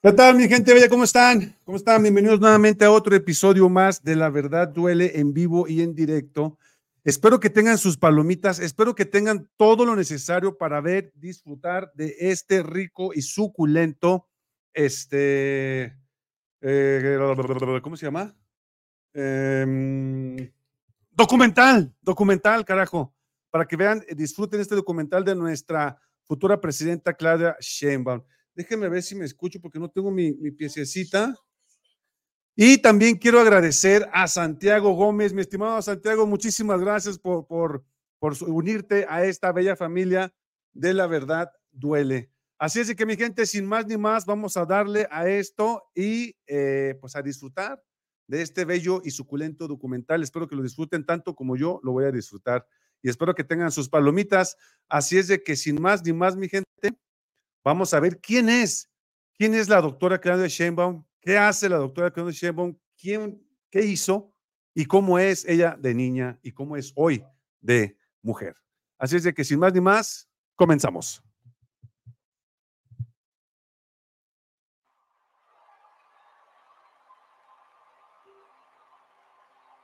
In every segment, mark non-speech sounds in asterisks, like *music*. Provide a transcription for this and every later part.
¿Qué tal, mi gente bella? ¿Cómo están? ¿Cómo están? Bienvenidos nuevamente a otro episodio más de La Verdad Duele en vivo y en directo. Espero que tengan sus palomitas, espero que tengan todo lo necesario para ver, disfrutar de este rico y suculento, este, eh, ¿cómo se llama? Em, documental, documental, carajo, para que vean, disfruten este documental de nuestra futura presidenta Claudia Sheinbaum. Déjenme ver si me escucho porque no tengo mi, mi piececita. Y también quiero agradecer a Santiago Gómez, mi estimado Santiago, muchísimas gracias por, por, por unirte a esta bella familia de la verdad duele. Así es que mi gente, sin más ni más, vamos a darle a esto y eh, pues a disfrutar de este bello y suculento documental. Espero que lo disfruten tanto como yo lo voy a disfrutar y espero que tengan sus palomitas. Así es de que sin más ni más, mi gente, Vamos a ver quién es, quién es la doctora Claudia Sheinbaum, qué hace la doctora Claudia Sheinbaum, quién, qué hizo y cómo es ella de niña y cómo es hoy de mujer. Así es de que sin más ni más, comenzamos.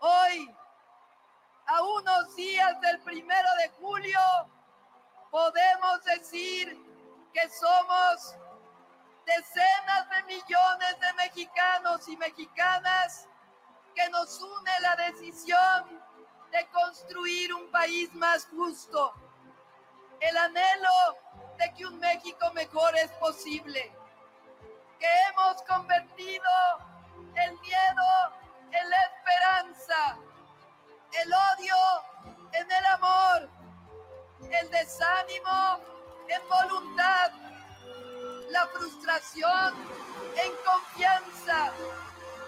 Hoy, a unos días del primero de julio, podemos decir que somos decenas de millones de mexicanos y mexicanas que nos une la decisión de construir un país más justo, el anhelo de que un México mejor es posible, que hemos convertido el miedo en la esperanza, el odio en el amor, el desánimo en voluntad, la frustración en confianza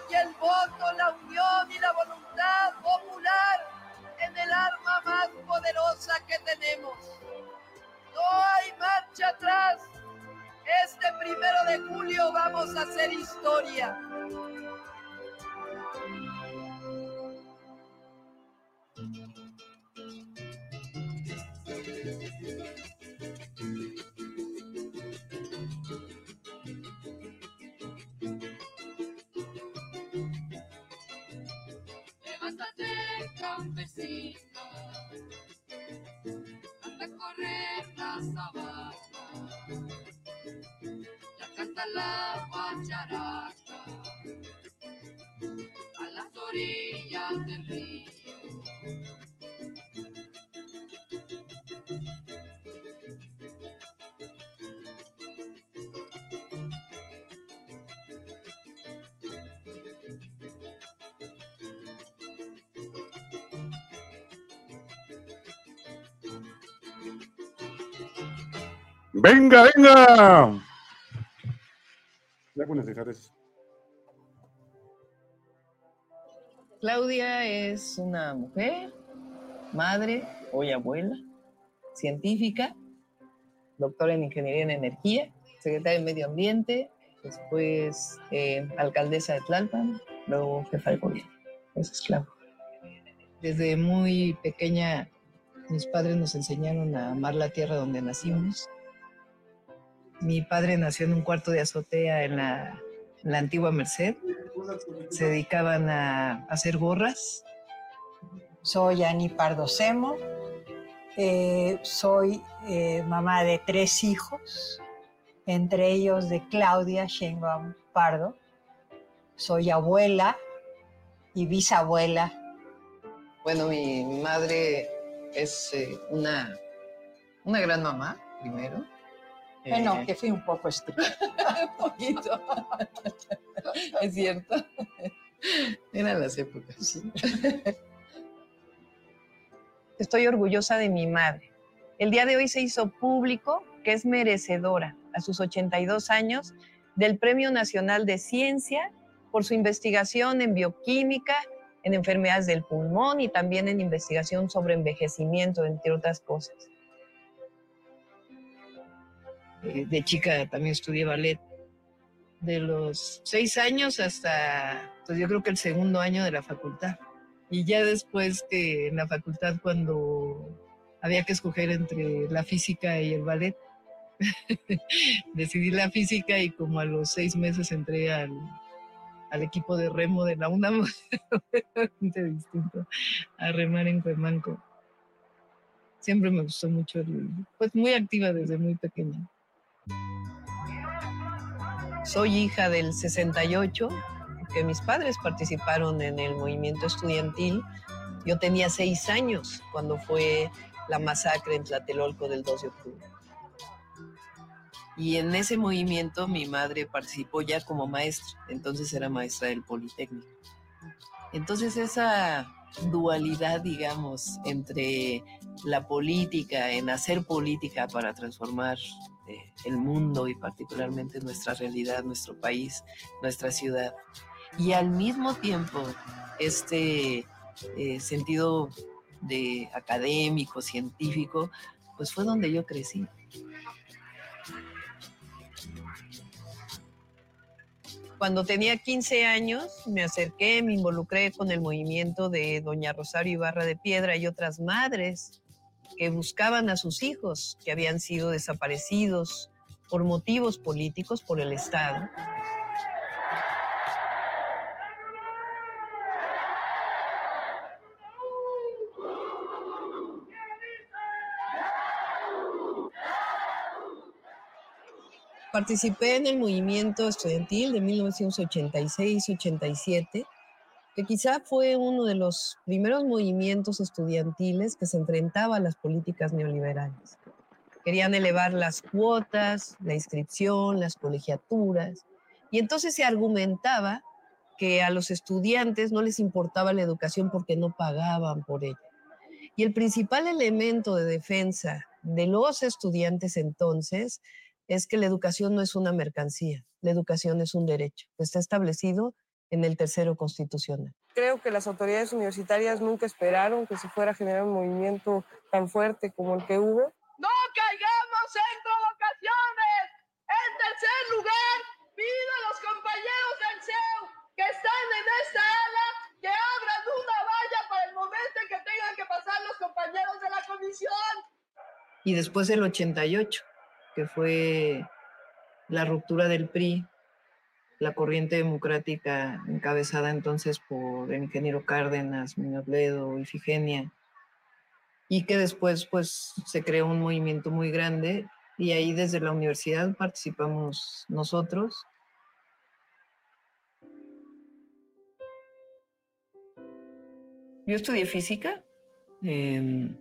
y el voto, la unión y la voluntad popular en el arma más poderosa que tenemos. No hay marcha atrás. Este primero de julio vamos a hacer historia. Campesino, anda correr la sabana, ya canta la guacharaca, a las orillas Venga, venga. Ya con dejar eso. Claudia es una mujer, madre, hoy abuela, científica, doctora en ingeniería en energía, secretaria de medio ambiente, después eh, alcaldesa de Tlalpan, luego jefa de gobierno. Eso es Claudia. Desde muy pequeña mis padres nos enseñaron a amar la tierra donde nacimos, mi padre nació en un cuarto de azotea en la, antigua Merced. Se dedicaban a, hacer gorras. Soy Ani Pardo Semo. Eh, soy eh, mamá de tres hijos, entre ellos de Claudia Sheinbaum Pardo. Soy abuela y bisabuela. Bueno, mi, madre es eh, una, una gran mamá, primero bueno, que fui un poco estricta. *laughs* un poquito. *laughs* es cierto. Eran las épocas. Sí. Estoy orgullosa de mi madre. El día de hoy se hizo público que es merecedora, a sus 82 años, del Premio Nacional de Ciencia por su investigación en bioquímica, en enfermedades del pulmón y también en investigación sobre envejecimiento, entre otras cosas. Eh, de chica también estudié ballet. De los seis años hasta, pues yo creo que el segundo año de la facultad. Y ya después que en la facultad, cuando había que escoger entre la física y el ballet, *laughs* decidí la física y como a los seis meses entré al, al equipo de remo de la UNAM, *laughs* distinto a remar en Cuemanco. Siempre me gustó mucho, el, pues muy activa desde muy pequeña. Soy hija del 68, que mis padres participaron en el movimiento estudiantil. Yo tenía seis años cuando fue la masacre en Tlatelolco del 2 de octubre. Y en ese movimiento mi madre participó ya como maestra, entonces era maestra del Politécnico. Entonces esa dualidad, digamos, entre la política, en hacer política para transformar el mundo y particularmente nuestra realidad, nuestro país, nuestra ciudad, y al mismo tiempo este eh, sentido de académico, científico, pues fue donde yo crecí. Cuando tenía 15 años me acerqué, me involucré con el movimiento de Doña Rosario Ibarra de Piedra y otras madres que buscaban a sus hijos que habían sido desaparecidos por motivos políticos por el Estado. Participé en el movimiento estudiantil de 1986-87, que quizá fue uno de los primeros movimientos estudiantiles que se enfrentaba a las políticas neoliberales. Querían elevar las cuotas, la inscripción, las colegiaturas, y entonces se argumentaba que a los estudiantes no les importaba la educación porque no pagaban por ella. Y el principal elemento de defensa de los estudiantes entonces es que la educación no es una mercancía, la educación es un derecho, está establecido en el tercero constitucional. Creo que las autoridades universitarias nunca esperaron que se fuera a generar un movimiento tan fuerte como el que hubo. No caigamos en provocaciones. En tercer lugar, pido a los compañeros del CEU que están en esta ala que abran una valla para el momento en que tengan que pasar los compañeros de la comisión. Y después el 88 que fue la ruptura del PRI, la corriente democrática encabezada entonces por el ingeniero Cárdenas, Muñoz Ledo, Ifigenia, y que después pues se creó un movimiento muy grande y ahí desde la universidad participamos nosotros. Yo estudié física. Em,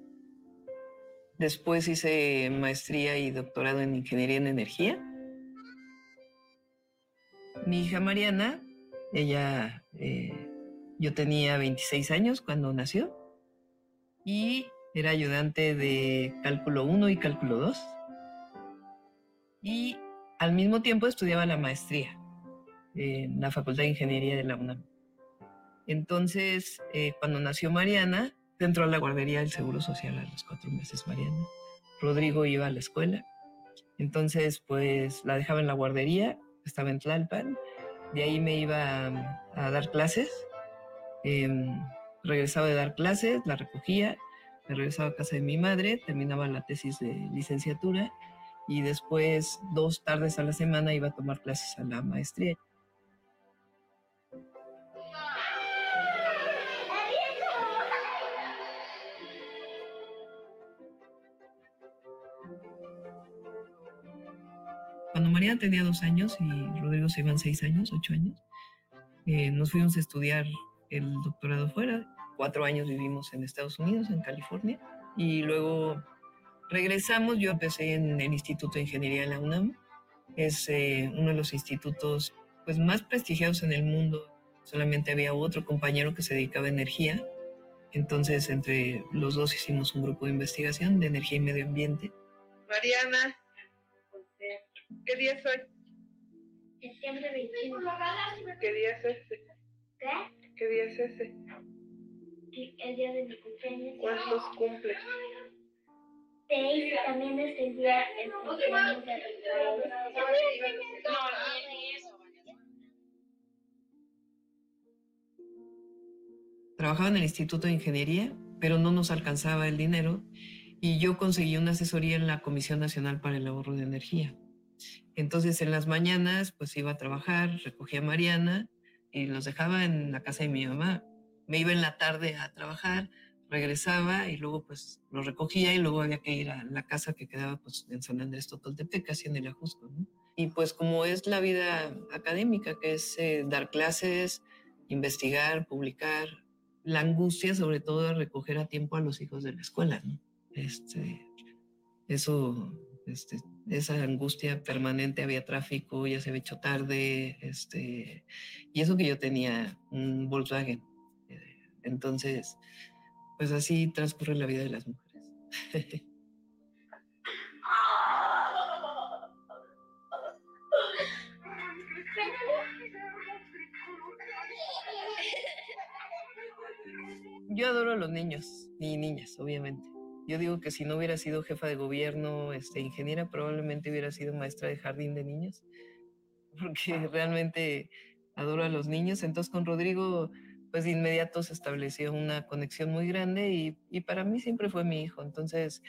Después hice maestría y doctorado en ingeniería en energía. Mi hija Mariana, ella, eh, yo tenía 26 años cuando nació y era ayudante de cálculo 1 y cálculo 2. Y al mismo tiempo estudiaba la maestría en la Facultad de Ingeniería de la UNAM. Entonces, eh, cuando nació Mariana, Entró a la guardería del Seguro Social a los cuatro meses, Mariana. Rodrigo iba a la escuela. Entonces, pues la dejaba en la guardería, estaba en Tlalpan. De ahí me iba a, dar clases. Em, regresaba de dar clases, la recogía, me regresaba a casa de mi madre, terminaba la tesis de licenciatura y después, dos tardes a la semana, iba a tomar clases a la maestría. María tenía dos años y Rodrigo se iban seis años, ocho años, eh, nos fuimos a estudiar el doctorado fuera. Cuatro años vivimos en Estados Unidos, en California, y luego regresamos. Yo empecé en el Instituto de Ingeniería de la UNAM. Es eh, uno de los institutos pues, más prestigiosos en el mundo. Solamente había otro compañero que se dedicaba a energía. Entonces, entre los dos hicimos un grupo de investigación de energía y medio ambiente. Mariana, ¿Qué día es hoy? Septiembre 21. ¿Qué día es ese? ¿Qué? ¿Qué día es ese? El día de mi cumpleaños. ¿Cuántos cumples? Seis, también es el día el cumpleaños de Trabajaba en el Instituto de Ingeniería, pero no nos alcanzaba el dinero y yo conseguí una asesoría en la Comisión Nacional para el Ahorro de Energía. Entonces en las mañanas pues iba a trabajar, recogía a Mariana y los dejaba en la casa de mi mamá. Me iba en la tarde a trabajar, regresaba y luego pues los recogía y luego había que ir a la casa que quedaba pues en San Andrés Totoltepec, casi en el Ajusco. Y pues como es la vida académica, que es eh, dar clases, investigar, publicar, la angustia sobre todo de recoger a tiempo a los hijos de la escuela. Este, eso, este, esa angustia permanente, había tráfico, ya se había hecho tarde, este, y eso que yo tenía un Volkswagen. Entonces, pues así transcurre la vida de las mujeres. *laughs* Yo adoro a los niños y niñas, obviamente. Yo digo que si no hubiera sido jefa de gobierno, este, ingeniera, probablemente hubiera sido maestra de jardín de niños, porque realmente adoro a los niños. Entonces con Rodrigo, pues de inmediato se estableció una conexión muy grande y, y para mí siempre fue mi hijo. Entonces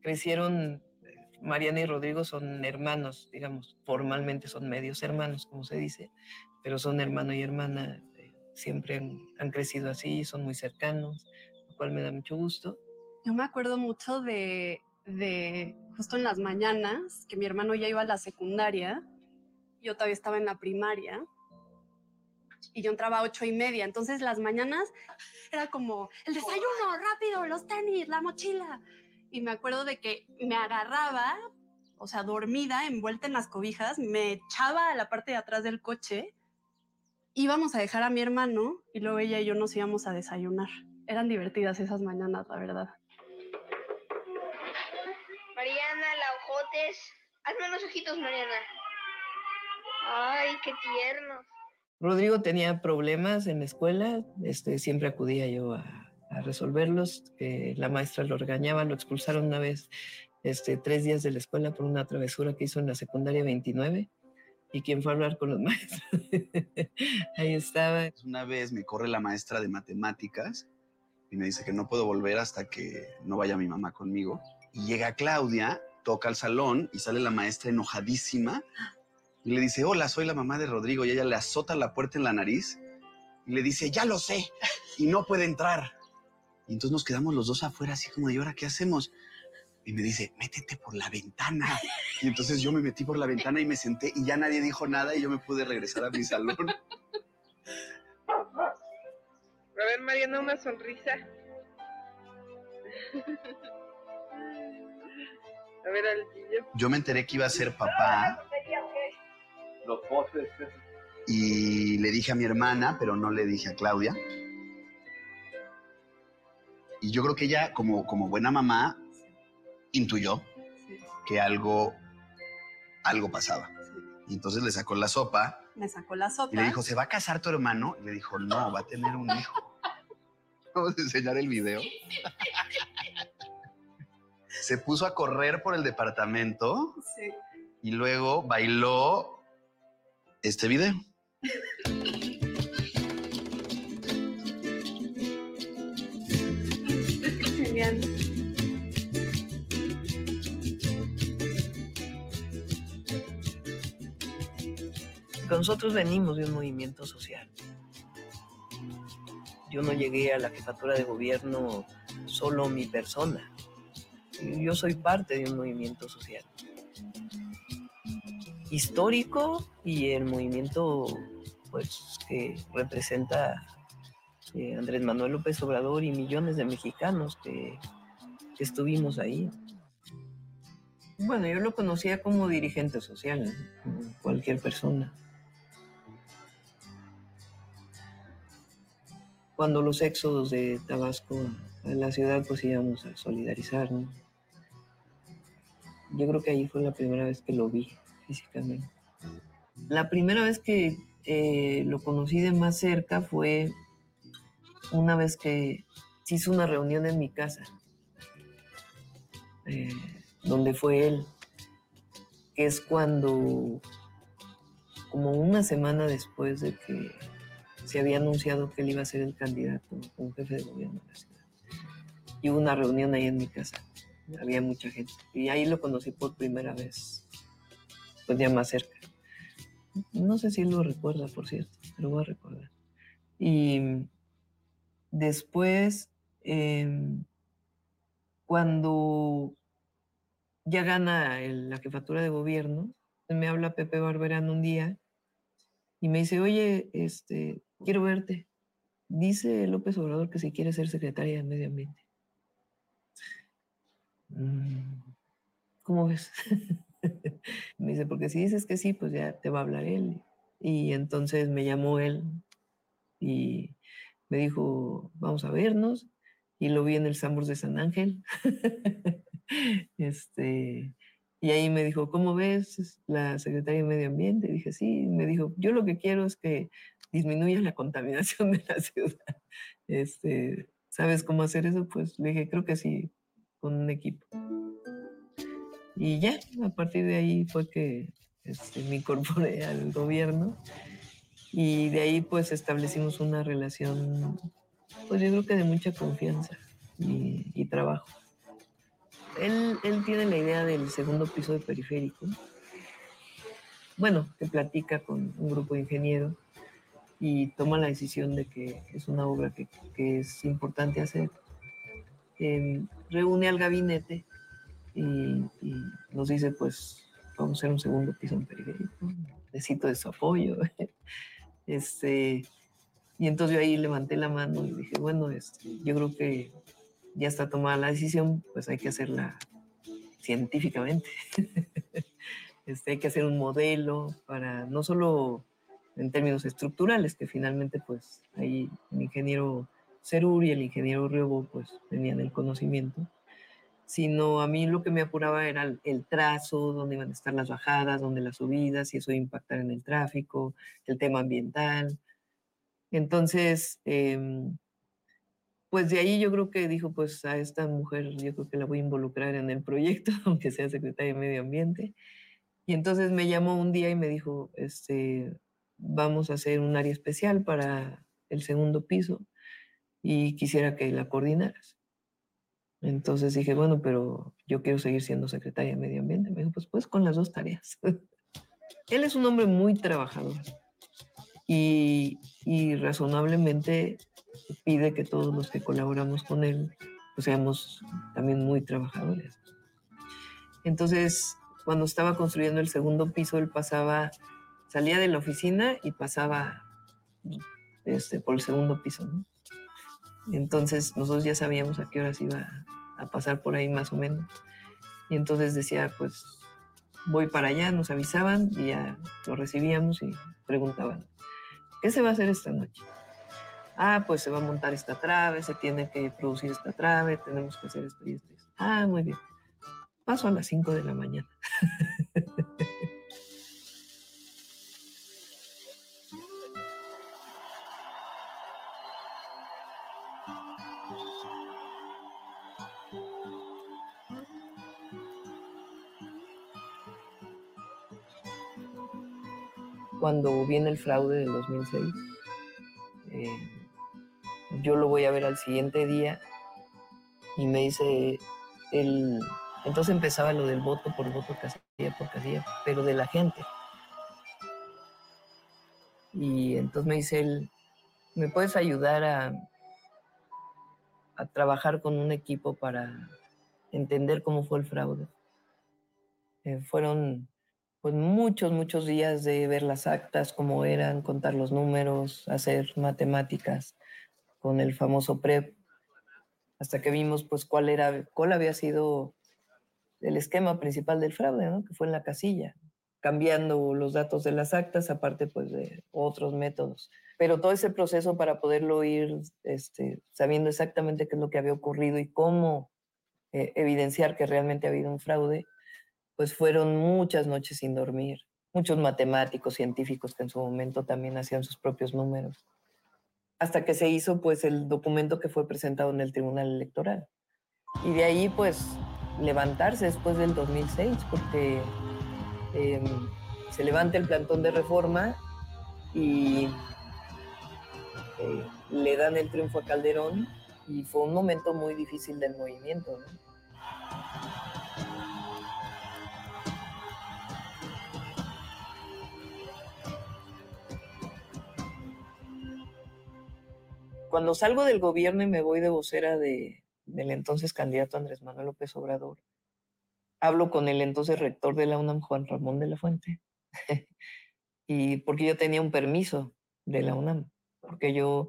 crecieron, eh, Mariana y Rodrigo son hermanos, digamos, formalmente son medios hermanos, como se dice, pero son hermano y hermana, eh, siempre han, han crecido así, son muy cercanos, lo cual me da mucho gusto. Yo me acuerdo mucho de, de justo en las mañanas, que mi hermano ya iba a la secundaria, yo todavía estaba en la primaria, y yo entraba a ocho y media, entonces las mañanas era como el desayuno, rápido, los tenis, la mochila. Y me acuerdo de que me agarraba, o sea, dormida, envuelta en las cobijas, me echaba a la parte de atrás del coche, íbamos a dejar a mi hermano y luego ella y yo nos íbamos a desayunar. Eran divertidas esas mañanas, la verdad. Mariana, la ojotes. Hazme los ojitos, Mariana. Ay, qué tierno. Rodrigo tenía problemas en la escuela, este, siempre acudía yo a, a resolverlos. eh, la maestra lo regañaba, lo expulsaron una vez, este, tres días de la escuela por una travesura que hizo en la secundaria 29. ¿Y quién fue a hablar con los *laughs* maestros? Ahí estaba. Una vez me corre la maestra de matemáticas y me dice que no puedo volver hasta que no vaya mi mamá conmigo. Y llega Claudia, toca al salón y sale la maestra enojadísima y le dice, hola, soy la mamá de Rodrigo. Y ella le azota la puerta en la nariz y le dice, ya lo sé, y no puede entrar. Y entonces nos quedamos los dos afuera así como ¿y ahora qué hacemos? Y me dice, métete por la ventana. Y entonces yo me metí por la ventana y me senté y ya nadie dijo nada y yo me pude regresar a mi salón. A ver, Mariana, una sonrisa. A ver, Altillo. Yo me enteré que iba a ser papá Los postres. y le dije a mi hermana, pero no le dije a Claudia. Y yo creo que ella, como, como buena mamá, intuyó que algo, algo pasaba. Y entonces le sacó la sopa Me sacó la sopa. y le dijo, ¿se va a casar tu hermano? Y le dijo, no, va a tener un hijo. *laughs* Vamos a enseñar el video. *laughs* Se puso a correr por el departamento Sí. y luego bailó este video. Genial. Nosotros venimos de un movimiento social. Yo no llegué a la jefatura de gobierno solo mi persona. Yo soy parte de un movimiento social. Histórico y el movimiento pues, que representa eh, Andrés Manuel López Obrador y millones de mexicanos que, estuvimos ahí. Bueno, yo lo conocía como dirigente social, ¿no? cualquier persona. Cuando los éxodos de Tabasco a la ciudad, pues íbamos a solidarizar, ¿no? Yo creo que ahí fue la primera vez que lo vi físicamente. La primera vez que eh, lo conocí de más cerca fue una vez que se hizo una reunión en mi casa, eh, donde fue él, que es cuando, como una semana después de que se había anunciado que él iba a ser el candidato como jefe de gobierno de la ciudad, y hubo una reunión ahí en mi casa. Había mucha gente. Y ahí lo conocí por primera vez, pues ya más cerca. No sé si lo recuerda, por cierto, lo voy a recordar. Y después, em, cuando ya gana la jefatura de gobierno, me habla Pepe Barberán un día y me dice, oye, este, quiero verte. Dice López Obrador que si quiere ser secretaria de Medio Ambiente. "Mm, ¿Cómo ves? *laughs* me dice, porque si dices que sí, pues ya te va a hablar él. Y entonces me llamó él y me dijo, vamos a vernos. Y lo vi en el Sambors de San Ángel. *laughs* este, y ahí me dijo, ¿cómo ves Es la secretaria de Medio Ambiente? Y dije, sí. Me dijo, yo lo que quiero es que disminuya la contaminación de la *laughs* ciudad. Este, ¿Sabes cómo hacer eso? Pues le dije, creo que sí, con un equipo. Y ya, a partir de ahí fue que este, me incorporé *laughs* al gobierno y de ahí pues establecimos una relación, pues yo creo que de mucha confianza y, trabajo. Él, él tiene la idea del segundo piso de periférico. Bueno, que platica con un grupo de ingenieros y toma la decisión de que es una obra que, que es importante hacer. Em, reúne al gabinete y, nos dice, pues, vamos a hacer un segundo piso en periférico. Necesito de su apoyo. *laughs* este, y entonces yo ahí levanté la mano y dije, bueno, este, yo creo que ya está tomada la decisión, pues hay que hacerla científicamente. *laughs* este, hay que hacer un modelo para no solo en términos estructurales, que finalmente pues ahí el ingeniero Cerur y el ingeniero Riobo pues tenían el conocimiento, sino a mí lo que me apuraba era el, trazo, dónde iban a estar las bajadas, dónde las subidas, si eso iba impactar en el tráfico, el tema ambiental. Entonces, em, pues de ahí yo creo que dijo, pues a esta mujer yo creo que la voy a involucrar en el proyecto, *laughs* aunque sea secretaria de Medio Ambiente. Y entonces me llamó un día y me dijo, este, vamos a hacer un área especial para el segundo piso y quisiera que la coordinaras. Entonces dije, bueno, pero yo quiero seguir siendo secretaria de Medio Ambiente. Me dijo, pues, pues con las dos tareas. *laughs* Él es un hombre muy trabajador y, y razonablemente pide que todos los que colaboramos con él pues seamos también muy trabajadores. Entonces, cuando estaba construyendo el segundo piso, él pasaba, salía de la oficina y pasaba este, por el segundo piso. ¿no? Entonces, nosotros ya sabíamos a qué horas iba a pasar por ahí más o menos. Y entonces decía, pues voy para allá, nos avisaban y ya lo recibíamos y preguntaban, ¿qué se va a hacer esta noche? Ah, pues se va a montar esta trave, se tiene que producir esta trave, tenemos que hacer esto y esto. y esto. Ah, muy bien. Paso a las 5 de la mañana. *laughs* Cuando viene el fraude del 2006, eh, yo lo voy a ver al siguiente día y me dice, el, entonces empezaba lo del voto por voto, casilla por casilla, pero de la gente. Y entonces me dice él, ¿me puedes ayudar a, trabajar con un equipo para entender cómo fue el fraude? Eh, fueron pues muchos, muchos días de ver las actas, cómo eran, contar los números, hacer matemáticas con el famoso PREP, hasta que vimos pues cuál era, cuál había sido el esquema principal del fraude, ¿no? que fue en la casilla, cambiando los datos de las actas, aparte pues de otros métodos. Pero todo ese proceso para poderlo ir este, sabiendo exactamente qué es lo que había ocurrido y cómo eh, evidenciar que realmente ha habido un fraude, pues fueron muchas noches sin dormir, muchos matemáticos, científicos que en su momento también hacían sus propios números, hasta que se hizo pues el documento que fue presentado en el Tribunal Electoral. Y de ahí pues levantarse después del 2006, porque eh, se levanta el plantón de reforma y eh, le dan el triunfo a Calderón y fue un momento muy difícil del movimiento. Cuando salgo del gobierno y me voy de vocera de, del entonces candidato Andrés Manuel López Obrador, hablo con el entonces rector de la UNAM, Juan Ramón de la Fuente, *laughs* y porque yo tenía un permiso de la UNAM, porque yo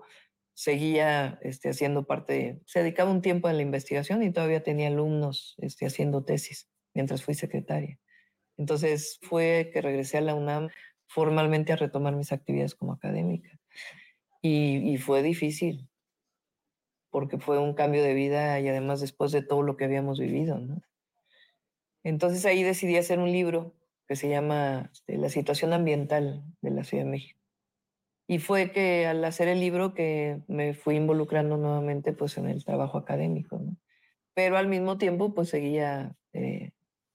seguía este, haciendo parte, se dedicaba un tiempo a la investigación y todavía tenía alumnos este, haciendo tesis mientras fui secretaria. Entonces fue que regresé a la UNAM formalmente a retomar mis actividades como académica. Y, y fue difícil, porque fue un cambio de vida y además después de todo lo que habíamos vivido. Entonces ahí decidí hacer un libro que se llama este, La situación ambiental de la Ciudad de México. Y fue que al hacer el libro que me fui involucrando nuevamente pues en el trabajo académico. Pero al mismo tiempo pues seguía eh,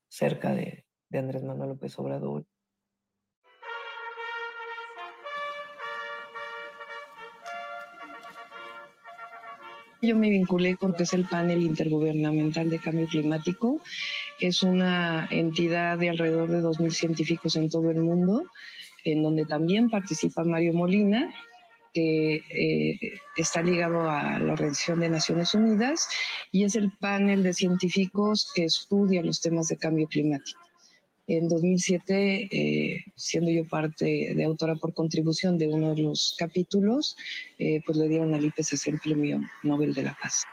cerca de, de Andrés Manuel López Obrador. Yo me vinculé porque es el panel intergubernamental de cambio climático. Es una entidad de alrededor de 2.000 científicos en todo el mundo, en donde también participa Mario Molina, que eh, está ligado a la Organización de Naciones Unidas y es el panel de científicos que estudia los temas de cambio climático. En 2007, eh, siendo yo parte de autora por contribución de uno de los capítulos, eh, pues le dieron al IPCC el Premio Nobel de la Paz.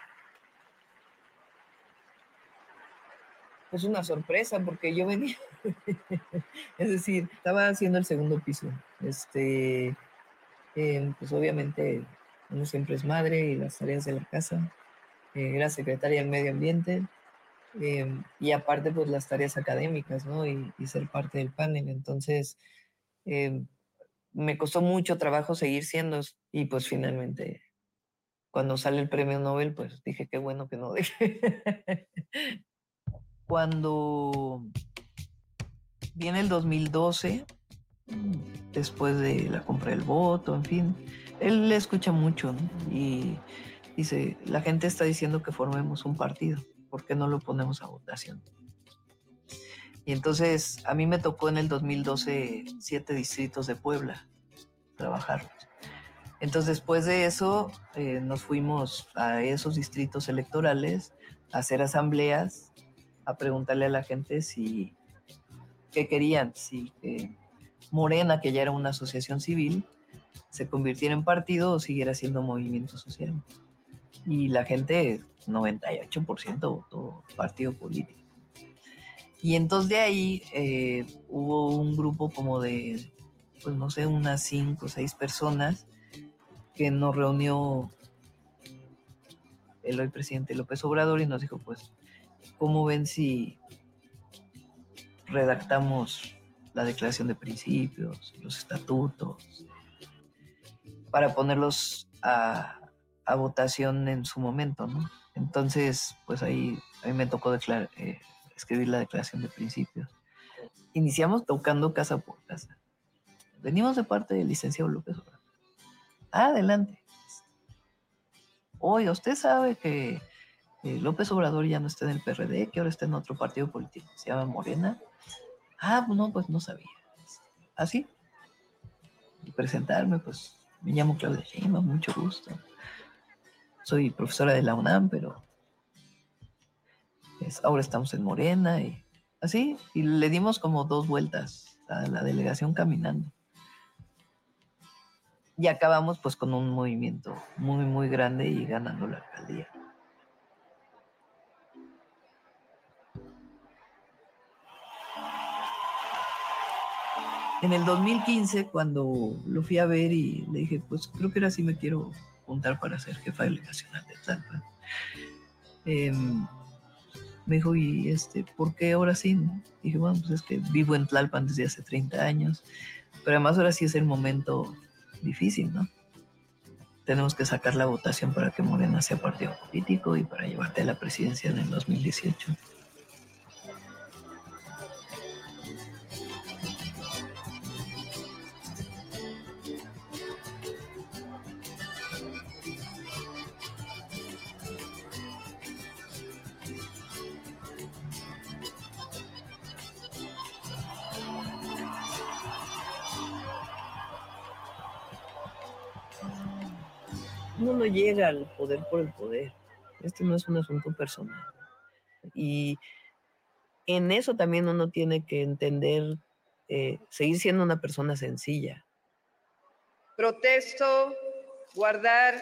Pues una sorpresa, porque yo venía, *laughs* es decir, estaba haciendo el segundo piso. Este, eh, pues obviamente uno siempre es madre y las tareas de la casa. era secretaria del medio ambiente, Em, y aparte, pues las tareas académicas, ¿no? Y, ser parte del panel. Entonces, em, me costó mucho trabajo seguir siendo y pues finalmente, cuando sale el premio Nobel, pues dije, qué bueno que no dejé. *laughs* cuando viene el 2012, después de la compra del voto, en fin, él le escucha mucho ¿no? y dice, la gente está diciendo que formemos un partido. ¿Por qué no lo ponemos a votación? Y entonces a mí me tocó en el 2012 siete distritos de Puebla trabajar. Entonces después de eso eh, nos fuimos a esos distritos electorales a hacer asambleas, a preguntarle a la gente si qué querían, si Morena, que ya era una asociación civil, se convirtiera en partido o siguiera siendo movimiento social. Y la gente 98% votó partido político. Y entonces de ahí eh, hubo un grupo como de, pues no sé, unas cinco o seis personas que nos reunió el hoy presidente López Obrador y nos dijo, pues, ¿cómo ven si redactamos la declaración de principios, los estatutos, para ponerlos a, a votación en su momento, ¿no? Entonces, pues ahí a me tocó eh, escribir la declaración de principios. Iniciamos tocando casa por casa. Venimos de parte del licenciado López Obrador. Adelante. Oye, usted sabe que López Obrador ya no está en el PRD, que ahora está en otro partido político, se llama Morena. Ah, no, pues no sabía. Así. Y presentarme, pues me llamo Claudia Sheinbaum, mucho gusto soy profesora de la UNAM, pero ahora estamos en Morena y así, y le dimos como dos vueltas a la delegación caminando. Y acabamos pues con un movimiento muy, muy grande y ganando la alcaldía. En el 2015, cuando lo fui a ver y le dije, pues creo que ahora sí me quiero juntar para ser jefa delegacional de Tlalpan. Em, me dijo, ¿y este, por qué ahora sí? Dije, bueno, pues es que vivo en Tlalpan desde hace 30 años, pero además ahora sí es el momento difícil, ¿no? Tenemos que sacar la votación para que Morena sea partido político y para llevarte a la presidencia en el 2018. Uno no llega al poder por el poder. Este no es un asunto personal. Y en eso también uno tiene que entender, eh, seguir siendo una persona sencilla. Protesto guardar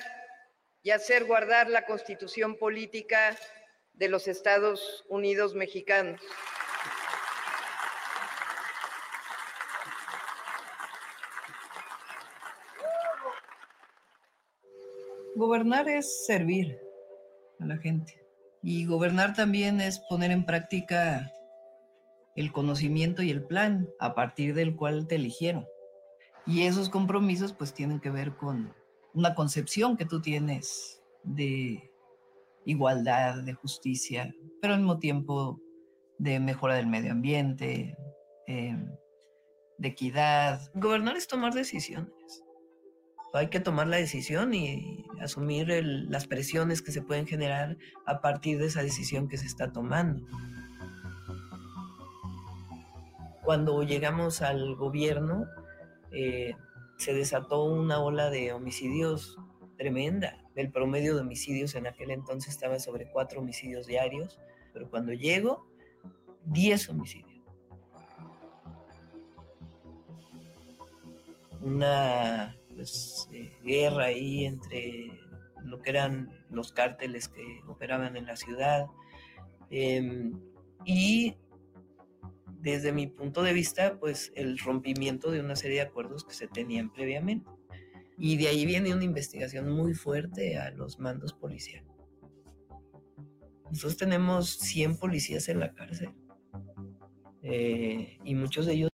y hacer guardar la constitución política de los Estados Unidos mexicanos. Gobernar es servir a la gente. Y gobernar también es poner en práctica el conocimiento y el plan a partir del cual te eligieron. Y esos compromisos pues tienen que ver con una concepción que tú tienes de igualdad, de justicia, pero al mismo tiempo de mejora del medio ambiente, em, de equidad. Gobernar es tomar decisiones. Hay que tomar la decisión y asumir las presiones que se pueden generar a partir de esa decisión que se está tomando. Cuando llegamos al gobierno, eh, se desató una ola de homicidios tremenda. El promedio de homicidios en aquel entonces estaba sobre cuatro homicidios diarios, pero cuando llego, diez homicidios. Una pues, eh, guerra ahí entre lo que eran los cárteles que operaban en la ciudad em, y desde mi punto de vista, pues el rompimiento de una serie de acuerdos que se tenían previamente. Y de ahí viene una investigación muy fuerte a los mandos policiales. Nosotros tenemos 100 policías en la cárcel. Eh, y muchos de ellos...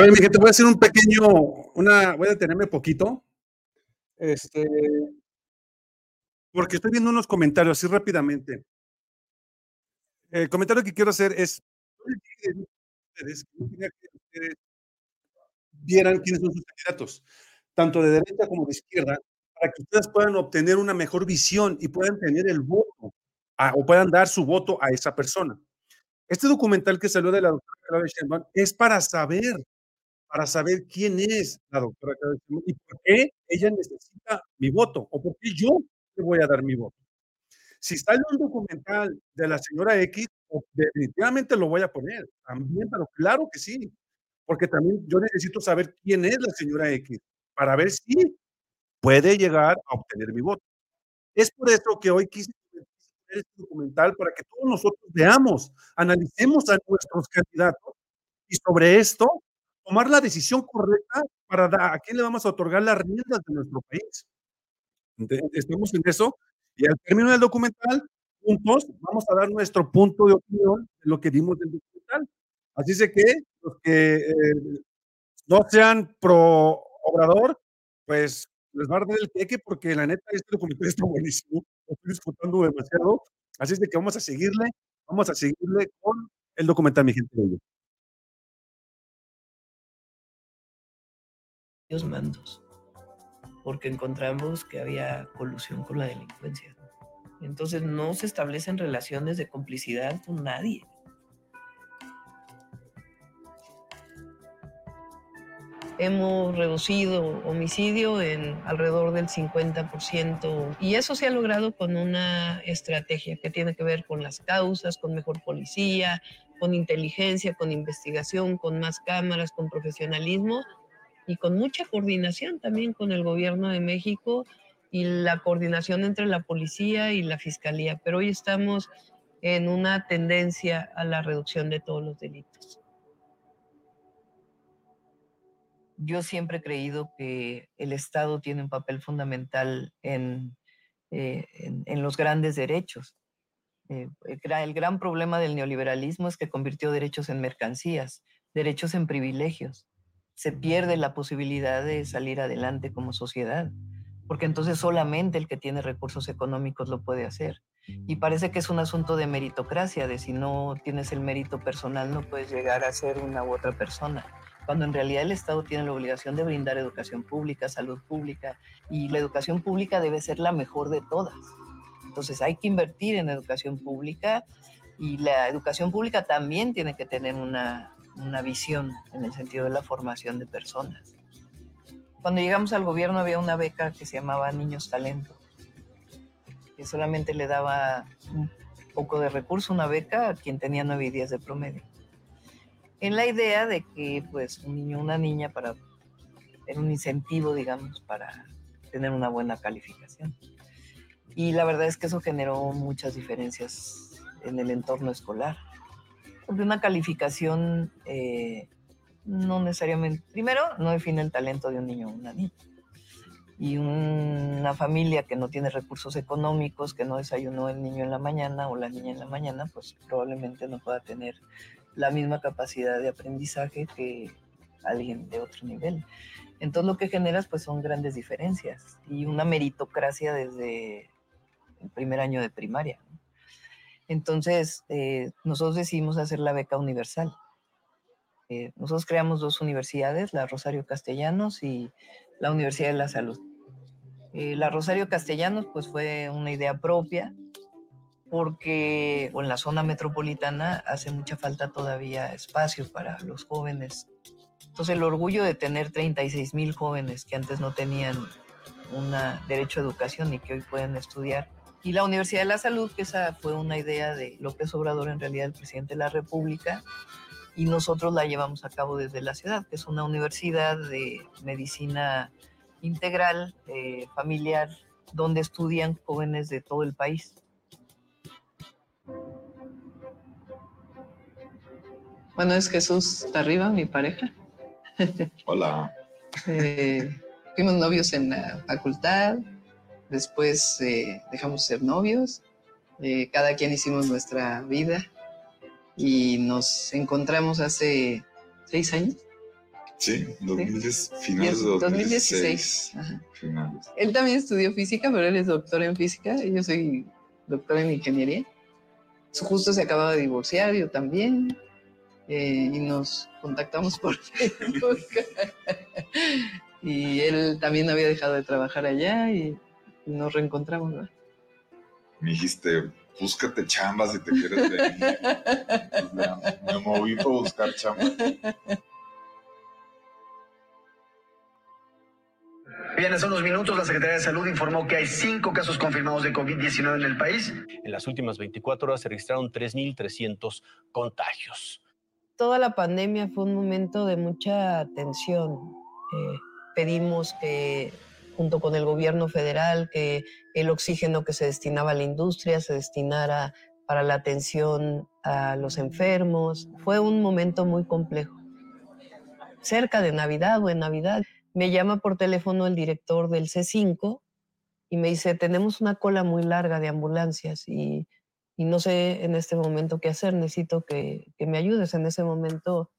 A ver, mi gente, voy a hacer un pequeño, una, voy a detenerme poquito. Este, porque estoy viendo unos comentarios así rápidamente. El comentario que quiero hacer es, vieran quiénes son sus candidatos, tanto de derecha como de izquierda, para que ustedes puedan obtener una mejor visión y puedan tener el voto o puedan dar su voto a esa persona. Este documental que salió de la doctora Claudia Sheinbaum es para saber, para saber quién es la doctora y por qué ella necesita mi voto o por qué yo le voy a dar mi voto. Si sale un documental de la señora X, definitivamente lo voy a poner, también, pero claro que sí, porque también yo necesito saber quién es la señora X para ver si puede llegar a obtener mi voto. Es por eso que hoy quise este documental para que todos nosotros veamos, analicemos a nuestros candidatos y sobre esto tomar la decisión correcta para a quién le vamos a otorgar las riendas de nuestro país. Estamos en eso y al término del documental, juntos vamos a dar nuestro punto de opinión de lo que vimos del documental. Así es que los que eh, no sean pro obrador, pues les va a dar el queque porque la neta este documental está buenísimo. Lo estoy disfrutando demasiado. Así es de que vamos a seguirle, vamos a seguirle con el documental, mi gente. Mandos porque encontramos que había colusión con la delincuencia. Entonces no se establecen relaciones de complicidad con nadie. Hemos reducido homicidio en alrededor del 50% y eso se ha logrado con una estrategia que tiene que ver con las causas, con mejor policía, con inteligencia, con investigación, con más cámaras, con profesionalismo y con mucha coordinación también con el gobierno de México y la coordinación entre la policía y la fiscalía. Pero hoy estamos en una tendencia a la reducción de todos los delitos. Yo siempre he creído que el Estado tiene un papel fundamental en, eh, en, los grandes derechos. Eh, el gran problema del neoliberalismo es que convirtió derechos en mercancías, derechos en privilegios se pierde la posibilidad de salir adelante como sociedad, porque entonces solamente el que tiene recursos económicos lo puede hacer. Y parece que es un asunto de meritocracia, de si no tienes el mérito personal no puedes llegar a ser una u otra persona, cuando en realidad el Estado tiene la obligación de brindar educación pública, salud pública, y la educación pública debe ser la mejor de todas. Entonces hay que invertir en educación pública y la educación pública también tiene que tener una una visión en el sentido de la formación de personas. Cuando llegamos al gobierno había una beca que se llamaba Niños Talento, que solamente le daba un poco de recurso, una beca a quien tenía 9 y 10 de promedio. En la idea de que pues un niño una niña para tener un incentivo, digamos, para tener una buena calificación. Y la verdad es que eso generó muchas diferencias en el entorno escolar. Una calificación eh, no necesariamente, primero, no define el talento de un niño o una niña. Y una familia que no tiene recursos económicos, que no desayunó el niño en la mañana o la niña en la mañana, pues probablemente no pueda tener la misma capacidad de aprendizaje que alguien de otro nivel. Entonces lo que generas pues son grandes diferencias y una meritocracia desde el primer año de primaria. Entonces eh, nosotros decidimos hacer la beca universal. Eh, nosotros creamos dos universidades, la Rosario Castellanos y la Universidad de la Salud. Eh, la Rosario Castellanos pues fue una idea propia porque en la zona metropolitana hace mucha falta todavía espacio para los jóvenes. Entonces el orgullo de tener 36 mil jóvenes que antes no tenían un derecho a educación y que hoy pueden estudiar. Y la Universidad de la Salud, que esa fue una idea de López Obrador, en realidad el presidente de la República, y nosotros la llevamos a cabo desde la ciudad, que es una universidad de medicina integral, eh, familiar, donde estudian jóvenes de todo el país. Bueno, es Jesús arriba, mi pareja. Hola. *laughs* Eh, fuimos novios en la facultad, después eh, dejamos de ser novios, eh, cada quien hicimos nuestra vida y nos encontramos hace seis años. Sí, 2010, finales de 2016. Él también estudió física, pero él es doctor en física y yo soy doctor en ingeniería. Justo se acababa de divorciar, yo también. Eh, y nos contactamos por *laughs* Facebook. *laughs* y él también había dejado de trabajar allá y nos reencontramos. ¿no? Me dijiste, búscate chambas si te quieres venir. me moví para buscar chambas. Bien, hace unos minutos la Secretaría de Salud informó que hay cinco casos confirmados de COVID-19 en el país. En las últimas 24 horas se registraron 3.300 contagios. Toda la pandemia fue un momento de mucha tensión. Eh, pedimos que, junto con el gobierno federal, que el oxígeno que se destinaba a la industria se destinara para la atención a los enfermos. Fue un momento muy complejo. Cerca de Navidad o en Navidad, me llama por teléfono el director del C5 y me dice, tenemos una cola muy larga de ambulancias y, no sé en este momento qué hacer, necesito que, me ayudes. En ese momento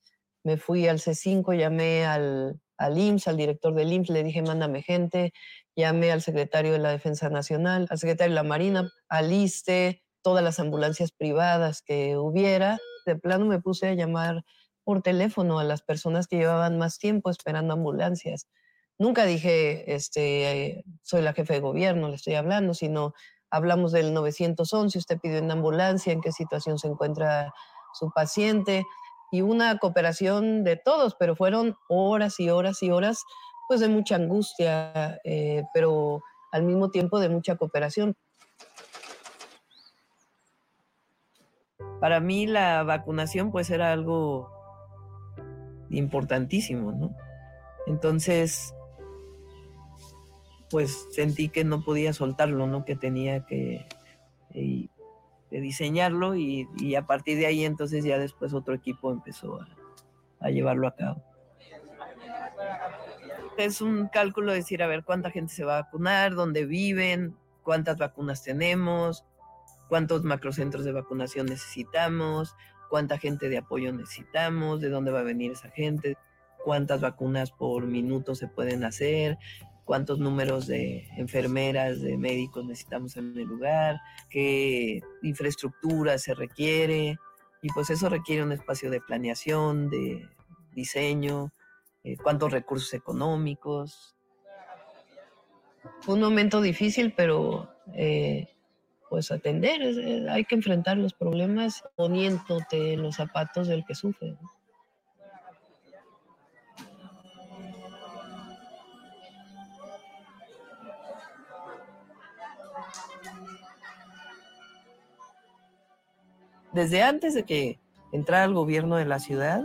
me fui al C5, llamé al, al IMSS, al director del IMSS, le dije, mándame gente, llamé al secretario de la Defensa Nacional, al secretario de la Marina, al ISTE, todas las ambulancias privadas que hubiera. De plano me puse a llamar por teléfono a las personas que llevaban más tiempo esperando ambulancias. Nunca dije, este, soy la jefe de gobierno, le estoy hablando, sino hablamos del 911, usted pidió una ambulancia, en qué situación se encuentra su paciente, y una cooperación de todos, pero fueron horas y horas y horas, pues de mucha angustia, eh, pero al mismo tiempo de mucha cooperación. Para mí la vacunación pues era algo importantísimo, ¿no? Entonces, pues sentí que no podía soltarlo, ¿no? Que tenía que eh, diseñarlo y, a partir de ahí entonces ya después otro equipo empezó a, llevarlo a cabo. Es un cálculo decir, a ver, cuánta gente se va a vacunar, dónde viven, cuántas vacunas tenemos, cuántos macrocentros de vacunación necesitamos, cuánta gente de apoyo necesitamos, de dónde va a venir esa gente, cuántas vacunas por minuto se pueden hacer, cuántos números de enfermeras, de médicos necesitamos en el lugar, qué infraestructura se requiere. Y pues eso requiere un espacio de planeación, de diseño, eh, cuántos recursos económicos. Fue un momento difícil, pero eh, pues atender, hay que enfrentar los problemas poniéndote en los zapatos del que sufre. Desde antes de que entrara al gobierno de la ciudad,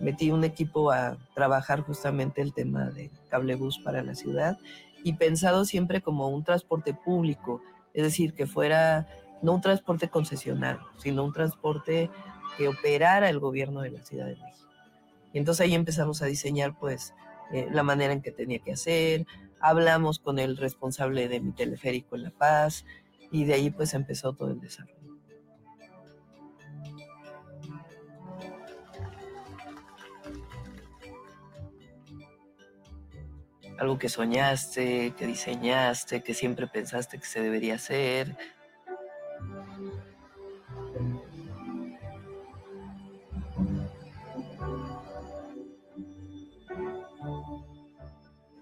metí un equipo a trabajar justamente el tema de cablebús para la ciudad y pensado siempre como un transporte público, es decir, que fuera no un transporte concesionario, sino un transporte que operara el gobierno de la Ciudad de México. Y entonces ahí empezamos a diseñar pues eh, la manera en que tenía que hacer, hablamos con el responsable de mi teleférico en La Paz y de ahí pues empezó todo el desarrollo. Algo que soñaste, que diseñaste, que siempre pensaste que se debería hacer,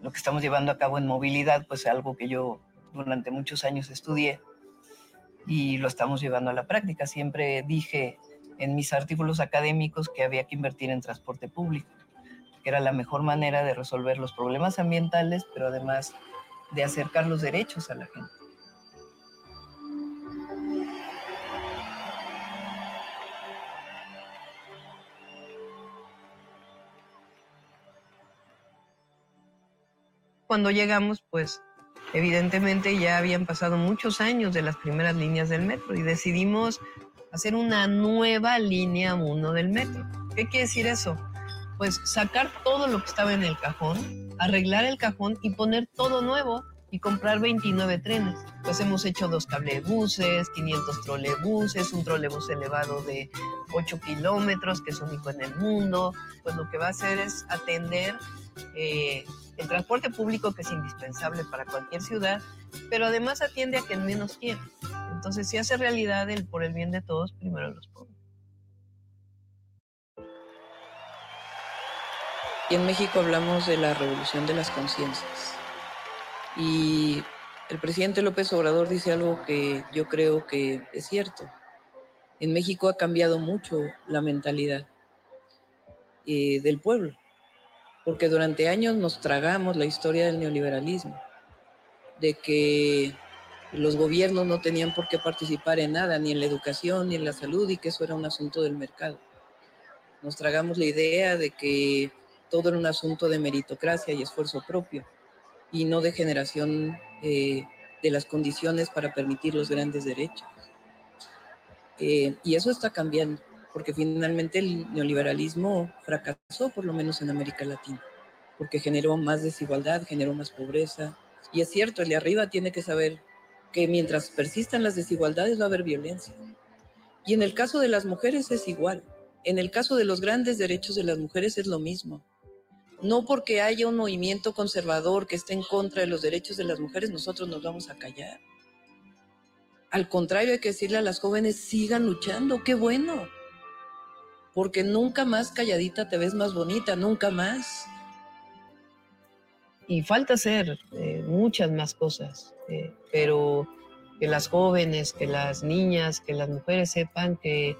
lo que estamos llevando a cabo en movilidad, pues algo que yo durante muchos años estudié y lo estamos llevando a la práctica. Siempre dije en mis artículos académicos que había que invertir en transporte público, era la mejor manera de resolver los problemas ambientales, pero además de acercar los derechos a la gente. Cuando llegamos, pues evidentemente ya habían pasado muchos años de las primeras líneas del metro y decidimos hacer una nueva línea 1 del metro. ¿Qué quiere decir eso? Pues sacar todo lo que estaba en el cajón, arreglar el cajón y poner todo nuevo y comprar 29 trenes. Pues hemos hecho dos cablebuses, 500 trolebuses, un trolebús elevado de 8 kilómetros, que es único en el mundo. Pues lo que va a hacer es atender eh, el transporte público que es indispensable para cualquier ciudad, pero además atiende a quien menos quiere. Entonces, si hace realidad el por el bien de todos, primero los pobres. Y en México hablamos de la revolución de las conciencias. Y el presidente López Obrador dice algo que yo creo que es cierto. En México ha cambiado mucho la mentalidad eh, del pueblo porque durante años nos tragamos la historia del neoliberalismo, de que los gobiernos no tenían por qué participar en nada, ni en la educación, ni en la salud, y que eso era un asunto del mercado. Nos tragamos la idea de que todo era un asunto de meritocracia y esfuerzo propio, y no de generación eh, de las condiciones para permitir los grandes derechos. Eh, y eso está cambiando porque finalmente el neoliberalismo fracasó, por lo menos en América Latina, porque generó más desigualdad, generó más pobreza. Y es cierto, el de arriba tiene que saber que mientras persistan las desigualdades va a haber violencia. Y en el caso de las mujeres es igual. En el caso de los grandes derechos de las mujeres es lo mismo. No porque haya un movimiento conservador que esté en contra de los derechos de las mujeres, nosotros nos vamos a callar. Al contrario, hay que decirle a las jóvenes, sigan luchando, qué bueno porque nunca más calladita te ves más bonita, nunca más. Y falta hacer eh, muchas más cosas, eh, pero que las jóvenes, que las niñas, que las mujeres sepan que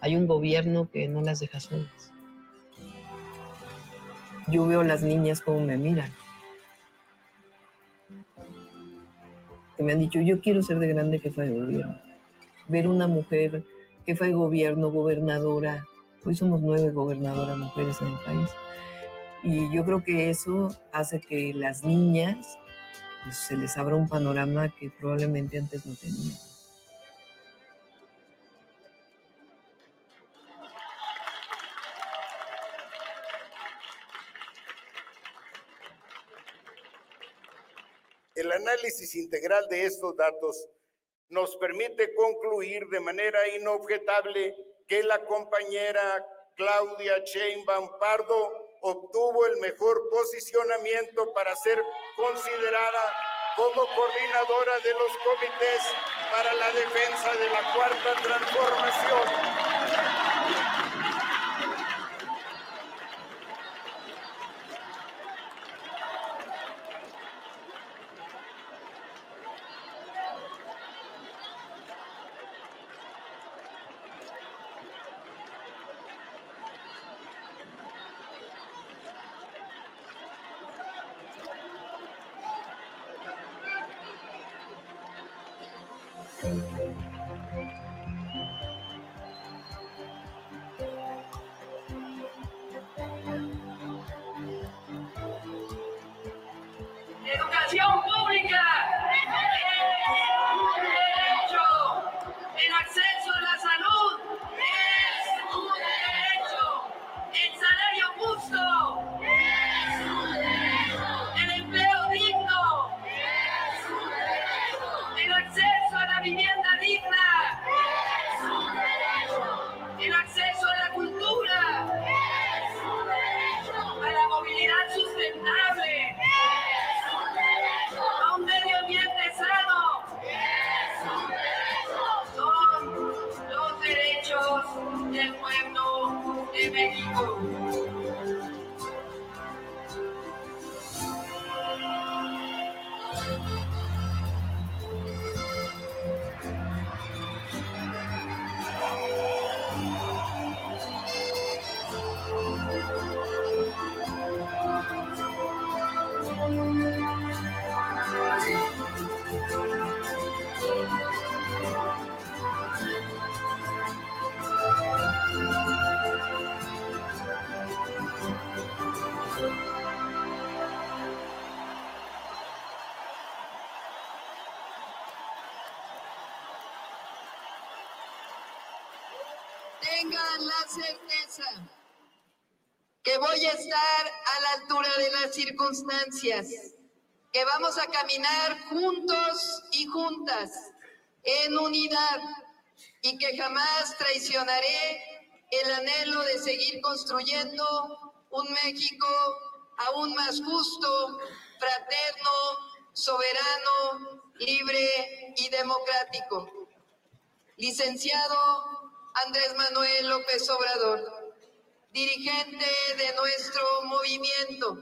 hay un gobierno que no las deja solas. Yo veo las niñas como me miran. Que me han dicho, yo quiero ser de grande jefa de gobierno. Ver una mujer jefa de gobierno, gobernadora, Hoy somos nueve gobernadoras mujeres en el país. Y yo creo que eso hace que las niñas pues, se les abra un panorama que probablemente antes no tenían. El análisis integral de estos datos nos permite concluir de manera inobjetable que la compañera Claudia Sheinbaum Pardo obtuvo el mejor posicionamiento para ser considerada como coordinadora de los comités para la defensa de la cuarta transformación. De las circunstancias, que vamos a caminar juntos y juntas en unidad y que jamás traicionaré el anhelo de seguir construyendo un México aún más justo, fraterno, soberano, libre y democrático. Licenciado Andrés Manuel López Obrador, dirigente de nuestro movimiento,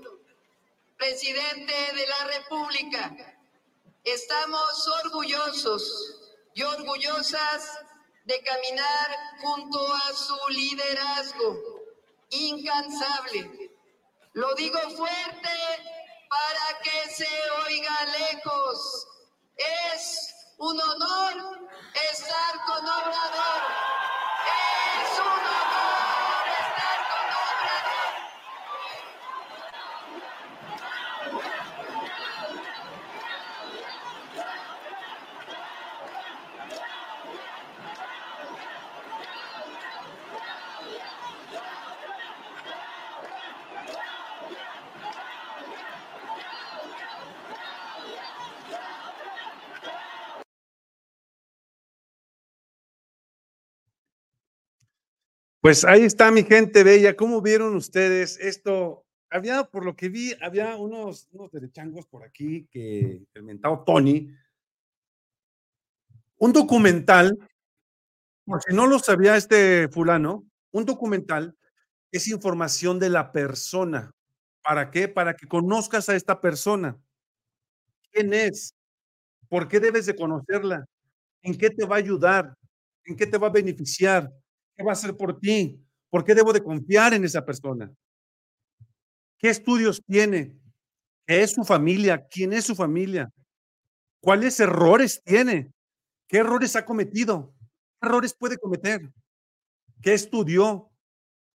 presidente de la República, estamos orgullosos y orgullosas de caminar junto a su liderazgo incansable. Lo digo fuerte para que se oiga lejos. Es un honor estar con Obrador. Es un honor estar con Obrador. Pues ahí está mi gente bella. ¿Cómo vieron ustedes esto? Había, por lo que vi, había unos, unos derechangos por aquí que el mentado Tony. Un documental, por si no lo sabía este fulano, un documental es información de la persona. ¿Para qué? Para que conozcas a esta persona. ¿Quién es? ¿Por qué debes de conocerla? ¿En qué te va a ayudar? ¿En qué te va a beneficiar? ¿Qué va a hacer por ti? ¿Por qué debo de confiar en esa persona? ¿Qué estudios tiene? ¿Qué es su familia? ¿Quién es su familia? ¿Cuáles errores tiene? ¿Qué errores ha cometido? ¿Qué errores puede cometer? ¿Qué estudió?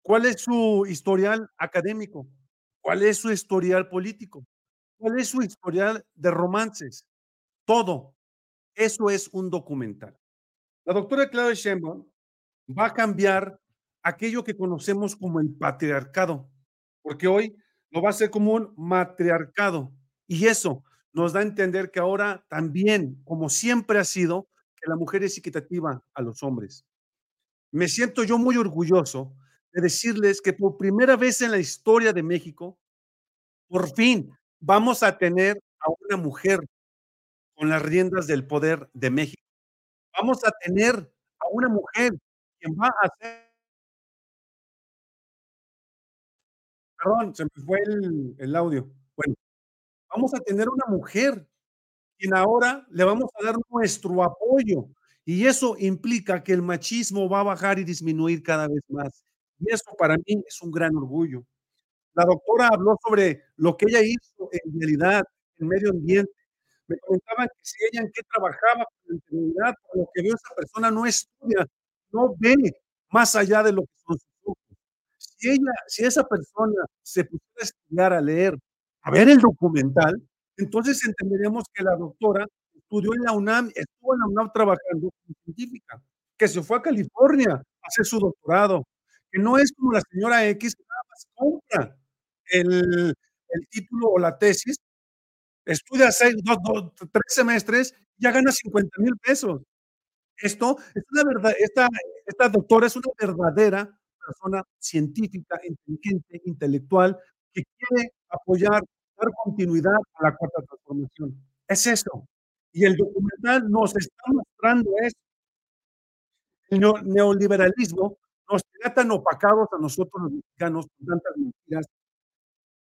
¿Cuál es su historial académico? ¿Cuál es su historial político? ¿Cuál es su historial de romances? Todo. Eso es un documental. La doctora Claudia Sheinbaum va a cambiar aquello que conocemos como el patriarcado, porque hoy lo va a hacer como un matriarcado. Y eso nos da a entender que ahora también, como siempre ha sido, que la mujer es equitativa a los hombres. Me siento yo muy orgulloso de decirles que por primera vez en la historia de México, por fin vamos a tener a una mujer con las riendas del poder de México. Vamos a tener a una mujer quien va a ser Perdón, se me fue el, el audio. Bueno, vamos a tener una mujer quien ahora le vamos a dar nuestro apoyo. Y eso implica que el machismo va a bajar y disminuir cada vez más. Y eso para mí es un gran orgullo. La doctora habló sobre lo que ella hizo en realidad, en medio ambiente. Me comentaban que si ella en qué trabajaba integridad, por lo que veo esa persona no estudia, no ve más allá de lo que son sus ojos. Si ella, si esa persona se pusiera a estudiar, a leer, a ver el documental, entonces entenderíamos que la doctora estudió en la UNAM, estuvo en la UNAM trabajando como científica, que se fue a California a hacer su doctorado, que no es como la señora X que nada más compra el, el título o la tesis, estudia seis, dos, dos, tres semestres, ya gana 50 mil pesos. Esto es una verdad, esta, esta doctora es una verdadera persona científica, inteligente, intelectual, que quiere apoyar, dar continuidad a la cuarta transformación. Es eso. Y el documental nos está mostrando eso. El neo- neoliberalismo nos tenía tan opacados a nosotros los mexicanos con tantas mentiras.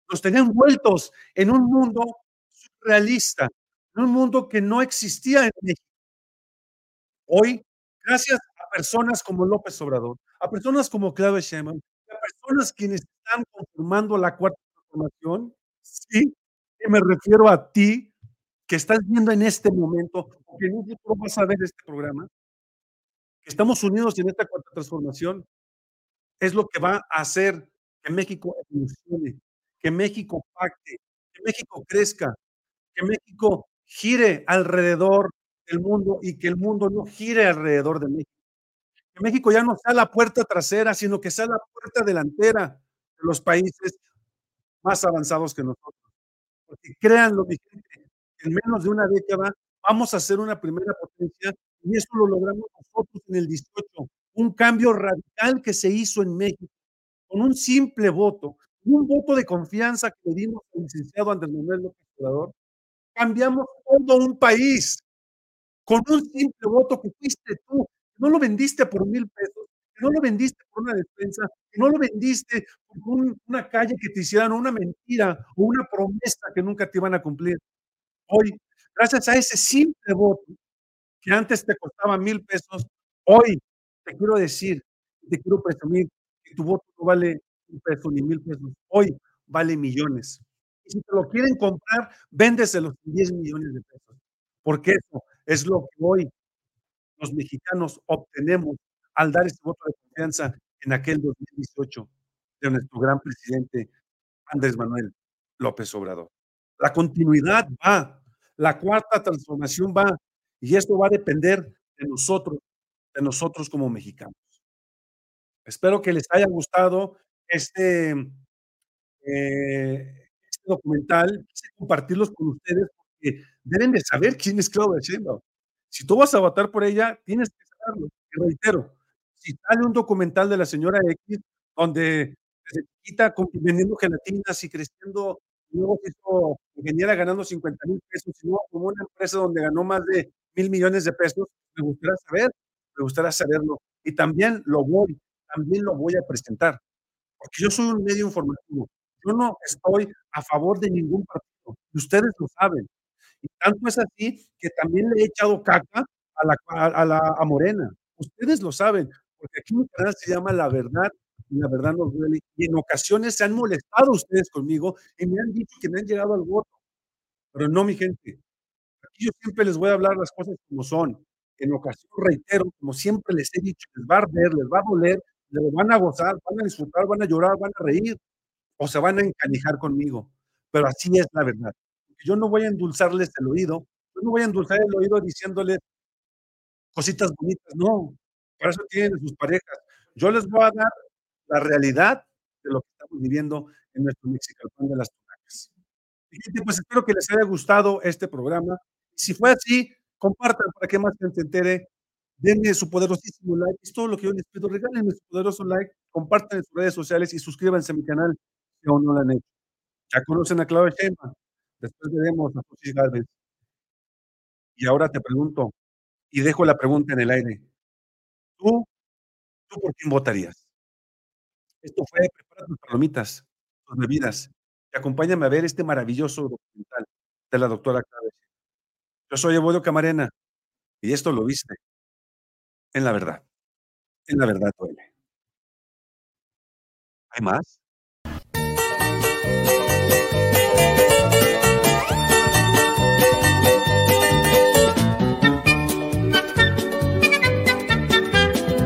Nos tenía envueltos en un mundo surrealista, en un mundo que no existía en México. Hoy, gracias a personas como López Obrador, a personas como Claudia Sheinbaum, a personas quienes están conformando la cuarta transformación, sí, que me refiero a ti, que estás viendo en este momento, que en un futuro vas a ver este programa, que estamos unidos en esta cuarta transformación, es lo que va a hacer que México evolucione, que México pacte, que México crezca, que México gire alrededor del mundo y que el mundo no gire alrededor de México. Que México ya no sea la puerta trasera, sino que sea la puerta delantera de los países más avanzados que nosotros. Porque créanlo, mi gente, en menos de una década vamos a ser una primera potencia y eso lo logramos nosotros en el 18. Un cambio radical que se hizo en México con un simple voto, un voto de confianza que le dimos al licenciado Andrés Manuel López Obrador. Cambiamos todo un país con un simple voto que fuiste tú, que no lo vendiste por mil pesos, que no lo vendiste por una despensa, que no lo vendiste por un- una calle que te hicieran una mentira o una promesa que nunca te iban a cumplir. Hoy, gracias a ese simple voto, que antes te costaba mil pesos, hoy te quiero decir, te quiero presumir que tu voto no vale un peso ni mil pesos, hoy vale millones. Y si te lo quieren comprar, véndeselos en 10 millones de pesos, porque eso es lo que hoy los mexicanos obtenemos al dar ese voto de confianza en aquel 2018 de nuestro gran presidente Andrés Manuel López Obrador. La continuidad va, la cuarta transformación va, y esto va a depender de nosotros, de nosotros como mexicanos. Espero que les haya gustado este, eh, este documental. Quise compartirlos con ustedes porque deben de saber quién es Claudia Sheinbaum. Si tú vas a votar por ella, tienes que saberlo. Y reitero, si sale un documental de la señora X donde chiquita con- vendiendo gelatinas y creciendo, luego se hizo ingeniera ganando 50 mil pesos, luego como una empresa donde ganó más de mil millones de pesos, me gustaría saber, me gustaría saberlo. Y también lo voy, también lo voy a presentar, porque yo soy un medio informativo. Yo no estoy a favor de ningún partido, ustedes lo saben. Y tanto es así que también le he echado caca a la, a, la a Morena. Ustedes lo saben, porque aquí mi canal se llama La Verdad y la verdad nos duele. Y en ocasiones se han molestado ustedes conmigo y me han dicho que me han llegado al voto. Pero no, mi gente. Aquí yo siempre les voy a hablar las cosas como son. En ocasión, reitero, como siempre les he dicho, les va a arder, les va a doler, les van a gozar, van a disfrutar, van a llorar, van a reír o se van a encanijar conmigo. Pero así es la verdad. Yo no voy a endulzarles el oído, yo no voy a endulzar el oído diciéndoles cositas bonitas, no. Para eso tienen sus parejas. Yo les voy a dar la realidad de lo que estamos viviendo en nuestro Mexicalpan de las Tunacas. Gente, pues espero que les haya gustado este programa. Si fue así, compartan para que más gente se entere. Denme su poderosísimo like. Es todo lo que yo les pido. Regálenme su poderoso like, compartan en sus redes sociales y suscríbanse a mi canal si aún no lo han hecho. Ya conocen a Claudia Sheinbaum. Después veremos José Gálvez. Y ahora te pregunto, y dejo la pregunta en el aire. ¿Tú, tú por quién votarías? Esto fue Prepara tus palomitas, tus bebidas, y acompáñame a ver este maravilloso documental de la doctora Sheinbaum. Yo soy Evodio Camarena, y esto lo viste en la verdad. En la verdad duele. ¿Hay más?